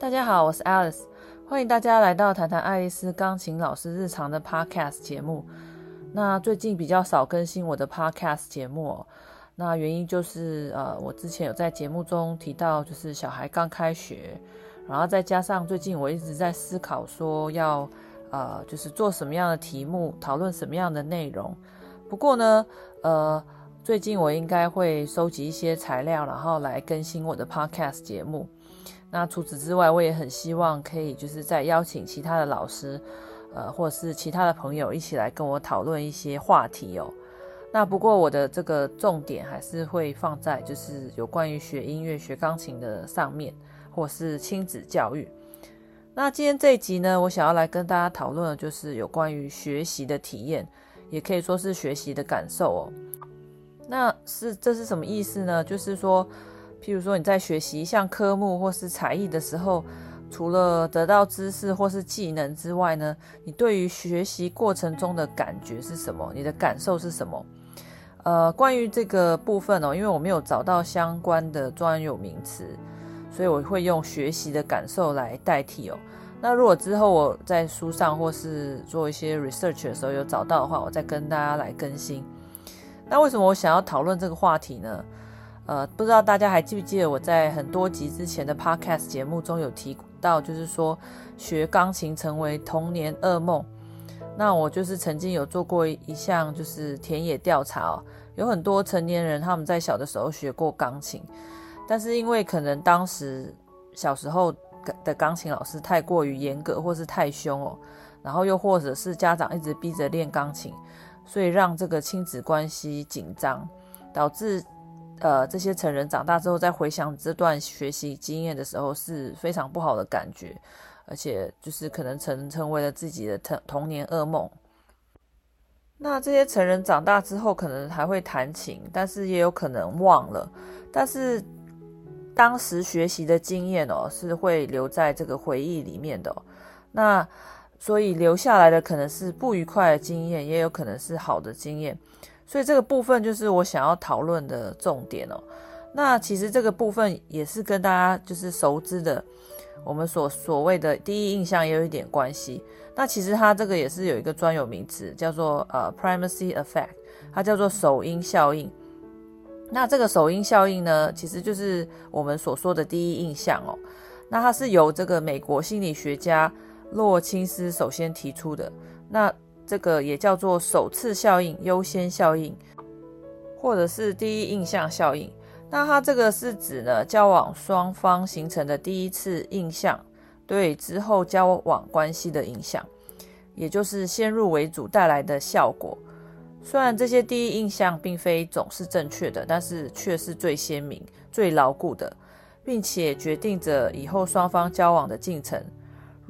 大家好，我是 Alice，欢迎大家来到谈谈爱丽丝钢琴老师日常的 Podcast 节目。那最近比较少更新我的 Podcast 节目哦，那原因就是呃，我之前有在节目中提到，就是小孩刚开学，然后再加上最近我一直在思考说要呃，就是做什么样的题目，讨论什么样的内容。不过呢，呃，最近我应该会收集一些材料，然后来更新我的 Podcast 节目。那除此之外，我也很希望可以就是再邀请其他的老师，呃，或者是其他的朋友一起来跟我讨论一些话题哦。那不过我的这个重点还是会放在就是有关于学音乐、学钢琴的上面，或是亲子教育。那今天这一集呢，我想要来跟大家讨论的就是有关于学习的体验，也可以说是学习的感受哦。那是这是什么意思呢？就是说。譬如说你在学习一项科目或是才艺的时候，除了得到知识或是技能之外呢，你对于学习过程中的感觉是什么？你的感受是什么？呃，关于这个部分哦，因为我没有找到相关的专有名词，所以我会用学习的感受来代替哦。那如果之后我在书上或是做一些 research 的时候有找到的话，我再跟大家来更新。那为什么我想要讨论这个话题呢？呃，不知道大家还记不记得我在很多集之前的 podcast 节目中有提到，就是说学钢琴成为童年噩梦。那我就是曾经有做过一项就是田野调查哦，有很多成年人他们在小的时候学过钢琴，但是因为可能当时小时候的钢琴老师太过于严格或是太凶哦，然后又或者是家长一直逼着练钢琴，所以让这个亲子关系紧张，导致。呃，这些成人长大之后，再回想这段学习经验的时候，是非常不好的感觉，而且就是可能成成为了自己的童童年噩梦。那这些成人长大之后，可能还会弹琴，但是也有可能忘了。但是当时学习的经验哦，是会留在这个回忆里面的。那所以留下来的可能是不愉快的经验，也有可能是好的经验。所以这个部分就是我想要讨论的重点哦。那其实这个部分也是跟大家就是熟知的，我们所所谓的第一印象也有一点关系。那其实它这个也是有一个专有名词，叫做呃 primacy effect，它叫做首因效应。那这个首因效应呢，其实就是我们所说的第一印象哦。那它是由这个美国心理学家洛钦斯首先提出的。那这个也叫做首次效应、优先效应，或者是第一印象效应。那它这个是指呢，交往双方形成的第一次印象对之后交往关系的影响，也就是先入为主带来的效果。虽然这些第一印象并非总是正确的，但是却是最鲜明、最牢固的，并且决定着以后双方交往的进程。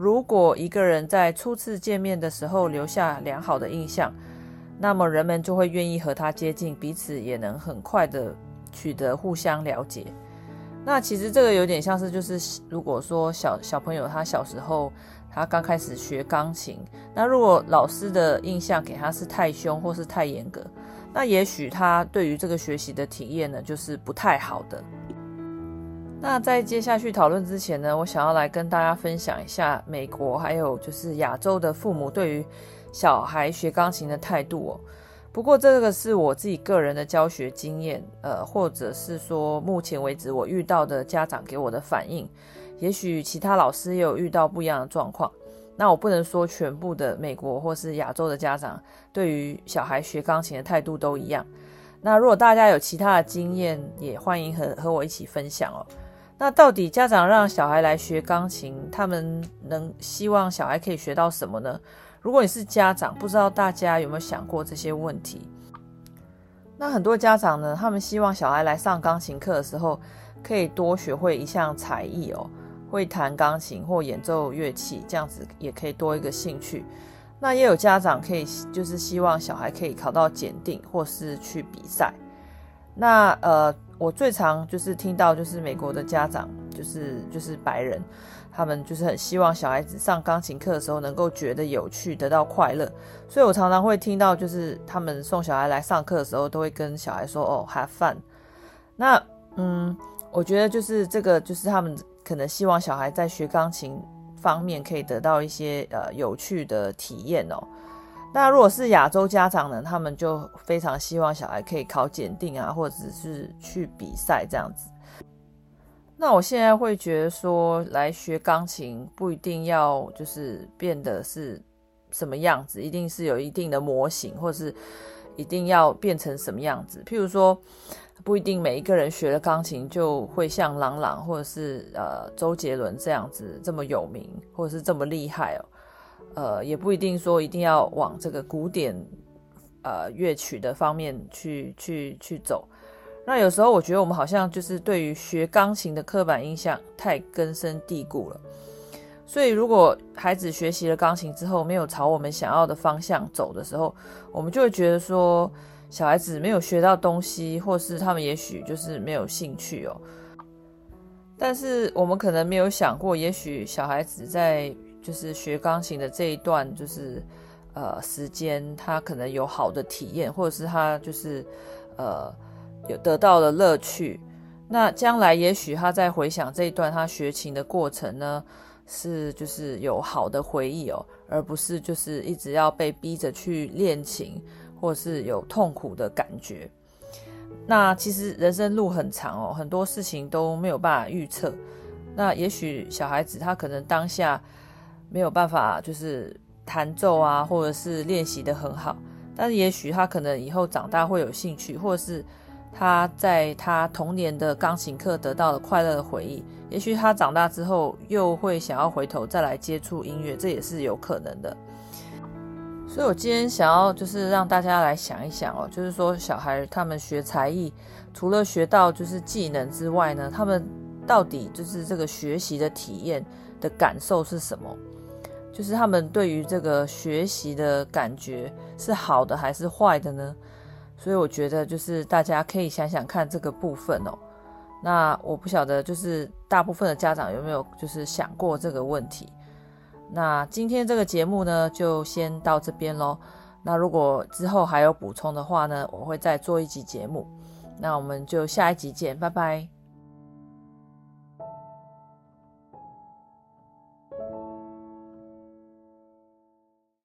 如果一个人在初次见面的时候留下良好的印象，那么人们就会愿意和他接近，彼此也能很快的取得互相了解。那其实这个有点像是，就是如果说小小朋友他小时候他刚开始学钢琴，那如果老师的印象给他是太凶或是太严格，那也许他对于这个学习的体验呢，就是不太好的。那在接下去讨论之前呢，我想要来跟大家分享一下美国还有就是亚洲的父母对于小孩学钢琴的态度哦。不过这个是我自己个人的教学经验，呃，或者是说目前为止我遇到的家长给我的反应，也许其他老师也有遇到不一样的状况。那我不能说全部的美国或是亚洲的家长对于小孩学钢琴的态度都一样。那如果大家有其他的经验，也欢迎和和我一起分享哦。那到底家长让小孩来学钢琴，他们能希望小孩可以学到什么呢？如果你是家长，不知道大家有没有想过这些问题？那很多家长呢，他们希望小孩来上钢琴课的时候，可以多学会一项才艺哦，会弹钢琴或演奏乐器，这样子也可以多一个兴趣。那也有家长可以就是希望小孩可以考到检定或是去比赛。那呃。我最常就是听到，就是美国的家长，就是就是白人，他们就是很希望小孩子上钢琴课的时候能够觉得有趣，得到快乐。所以我常常会听到，就是他们送小孩来上课的时候，都会跟小孩说：“哦，have fun。”那嗯，我觉得就是这个，就是他们可能希望小孩在学钢琴方面可以得到一些呃有趣的体验哦。那如果是亚洲家长呢，他们就非常希望小孩可以考检定啊，或者是去比赛这样子。那我现在会觉得说，来学钢琴不一定要就是变得是什么样子，一定是有一定的模型，或者是一定要变成什么样子。譬如说，不一定每一个人学了钢琴就会像郎朗或者是呃周杰伦这样子这么有名，或者是这么厉害哦。呃，也不一定说一定要往这个古典呃乐曲的方面去去去走。那有时候我觉得我们好像就是对于学钢琴的刻板印象太根深蒂固了。所以如果孩子学习了钢琴之后没有朝我们想要的方向走的时候，我们就会觉得说小孩子没有学到东西，或是他们也许就是没有兴趣哦。但是我们可能没有想过，也许小孩子在就是学钢琴的这一段，就是呃时间，他可能有好的体验，或者是他就是呃有得到了乐趣。那将来也许他在回想这一段他学琴的过程呢，是就是有好的回忆哦，而不是就是一直要被逼着去练琴，或是有痛苦的感觉。那其实人生路很长哦，很多事情都没有办法预测。那也许小孩子他可能当下。没有办法，就是弹奏啊，或者是练习得很好。但是也许他可能以后长大会有兴趣，或者是他在他童年的钢琴课得到了快乐的回忆。也许他长大之后又会想要回头再来接触音乐，这也是有可能的。所以我今天想要就是让大家来想一想哦，就是说小孩他们学才艺，除了学到就是技能之外呢，他们到底就是这个学习的体验的感受是什么？就是他们对于这个学习的感觉是好的还是坏的呢？所以我觉得就是大家可以想想看这个部分哦。那我不晓得就是大部分的家长有没有就是想过这个问题。那今天这个节目呢就先到这边喽。那如果之后还有补充的话呢，我会再做一集节目。那我们就下一集见，拜拜。